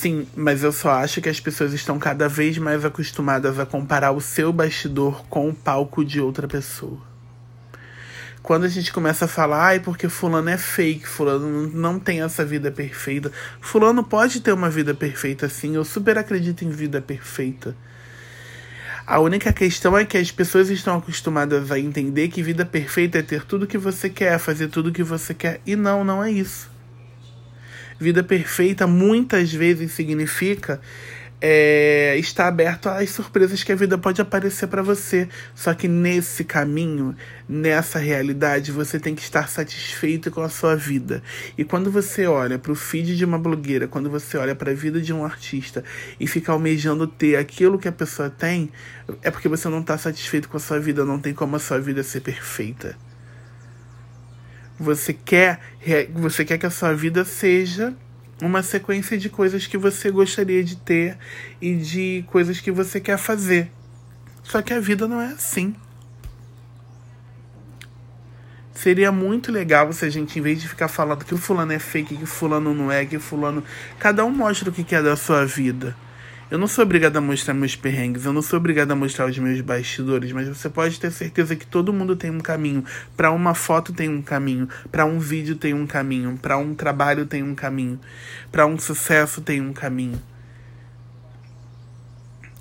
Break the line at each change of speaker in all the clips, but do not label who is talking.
Sim, mas eu só acho que as pessoas estão cada vez mais acostumadas a comparar o seu bastidor com o palco de outra pessoa. Quando a gente começa a falar, ai, porque fulano é fake, fulano não tem essa vida perfeita. Fulano pode ter uma vida perfeita sim, eu super acredito em vida perfeita. A única questão é que as pessoas estão acostumadas a entender que vida perfeita é ter tudo que você quer, fazer tudo que você quer. E não, não é isso. Vida perfeita muitas vezes significa é, estar aberto às surpresas que a vida pode aparecer para você. Só que nesse caminho, nessa realidade, você tem que estar satisfeito com a sua vida. E quando você olha para o feed de uma blogueira, quando você olha para a vida de um artista e fica almejando ter aquilo que a pessoa tem, é porque você não está satisfeito com a sua vida, não tem como a sua vida ser perfeita. Você quer, você quer que a sua vida seja uma sequência de coisas que você gostaria de ter e de coisas que você quer fazer. Só que a vida não é assim. Seria muito legal se a gente, em vez de ficar falando que o fulano é fake, que o fulano não é, que o fulano. Cada um mostra o que quer da sua vida. Eu não sou obrigada a mostrar meus perrengues, eu não sou obrigada a mostrar os meus bastidores, mas você pode ter certeza que todo mundo tem um caminho. Para uma foto tem um caminho, para um vídeo tem um caminho, para um trabalho tem um caminho, para um sucesso tem um caminho.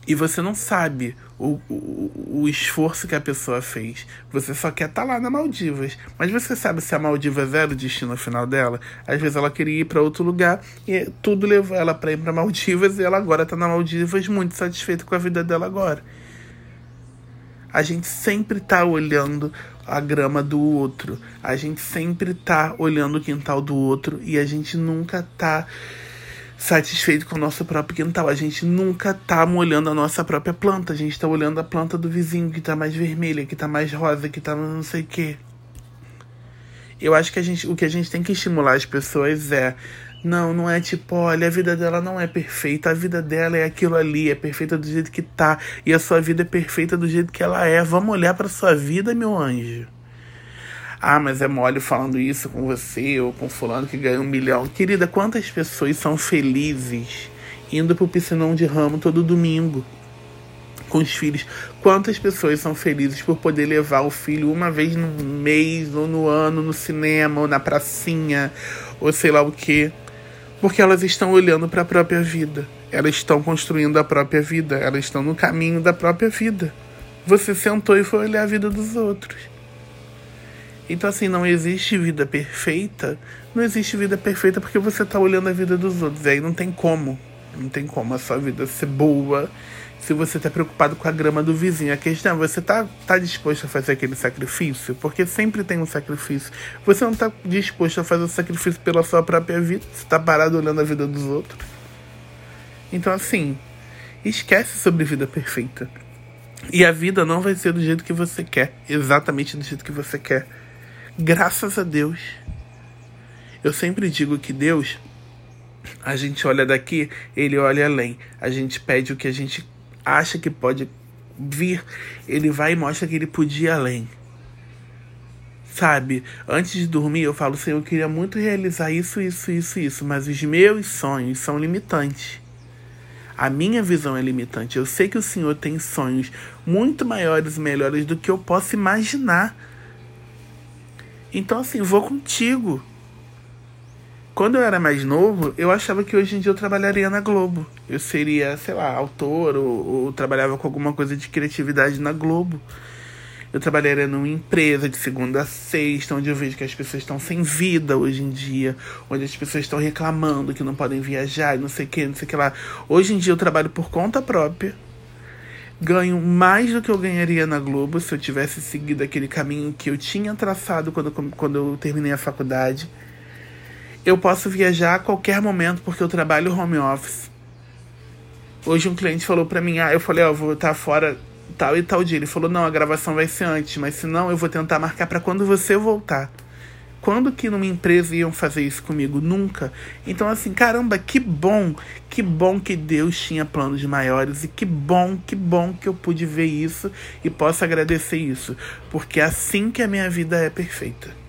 E você não sabe o, o, o esforço que a pessoa fez. Você só quer estar tá lá na Maldivas. Mas você sabe se a Maldivas era o destino final dela? Às vezes ela queria ir para outro lugar e tudo levou ela para ir para Maldivas e ela agora está na Maldivas muito satisfeita com a vida dela agora. A gente sempre está olhando a grama do outro. A gente sempre está olhando o quintal do outro e a gente nunca está satisfeito com o nosso próprio quintal. A gente nunca tá molhando a nossa própria planta. A gente tá olhando a planta do vizinho que tá mais vermelha, que tá mais rosa, que tá não sei o quê. Eu acho que a gente, o que a gente tem que estimular as pessoas é não, não é tipo, olha, a vida dela não é perfeita, a vida dela é aquilo ali, é perfeita do jeito que tá, e a sua vida é perfeita do jeito que ela é. Vamos olhar para sua vida, meu anjo. Ah, mas é mole falando isso com você ou com fulano que ganha um milhão. Querida, quantas pessoas são felizes indo pro piscinão de ramo todo domingo com os filhos? Quantas pessoas são felizes por poder levar o filho uma vez no mês ou no ano no cinema ou na pracinha ou sei lá o que? Porque elas estão olhando para a própria vida. Elas estão construindo a própria vida. Elas estão no caminho da própria vida. Você sentou e foi olhar a vida dos outros. Então, assim, não existe vida perfeita. Não existe vida perfeita porque você tá olhando a vida dos outros. E aí não tem como. Não tem como a sua vida ser boa se você tá preocupado com a grama do vizinho. A questão é, você tá, tá disposto a fazer aquele sacrifício? Porque sempre tem um sacrifício. Você não tá disposto a fazer o sacrifício pela sua própria vida. Você tá parado olhando a vida dos outros. Então, assim, esquece sobre vida perfeita. E a vida não vai ser do jeito que você quer. Exatamente do jeito que você quer. Graças a Deus. Eu sempre digo que Deus, a gente olha daqui, ele olha além. A gente pede o que a gente acha que pode vir, ele vai e mostra que ele podia ir além. Sabe, antes de dormir eu falo, Senhor, eu queria muito realizar isso, isso, isso, isso, mas os meus sonhos são limitantes. A minha visão é limitante. Eu sei que o Senhor tem sonhos muito maiores e melhores do que eu posso imaginar. Então, assim, vou contigo. Quando eu era mais novo, eu achava que hoje em dia eu trabalharia na Globo. Eu seria, sei lá, autor ou, ou trabalhava com alguma coisa de criatividade na Globo. Eu trabalharia numa empresa de segunda a sexta, onde eu vejo que as pessoas estão sem vida hoje em dia, onde as pessoas estão reclamando que não podem viajar e não sei o que, não sei o que lá. Hoje em dia eu trabalho por conta própria ganho mais do que eu ganharia na Globo se eu tivesse seguido aquele caminho que eu tinha traçado quando, quando eu terminei a faculdade. Eu posso viajar a qualquer momento porque eu trabalho home office. Hoje um cliente falou para mim, ah, eu falei, ó, oh, vou estar fora tal e tal dia. Ele falou, não, a gravação vai ser antes, mas se não, eu vou tentar marcar para quando você voltar. Quando que numa empresa iam fazer isso comigo? Nunca. Então, assim, caramba, que bom, que bom que Deus tinha planos maiores e que bom, que bom que eu pude ver isso e posso agradecer isso, porque é assim que a minha vida é perfeita.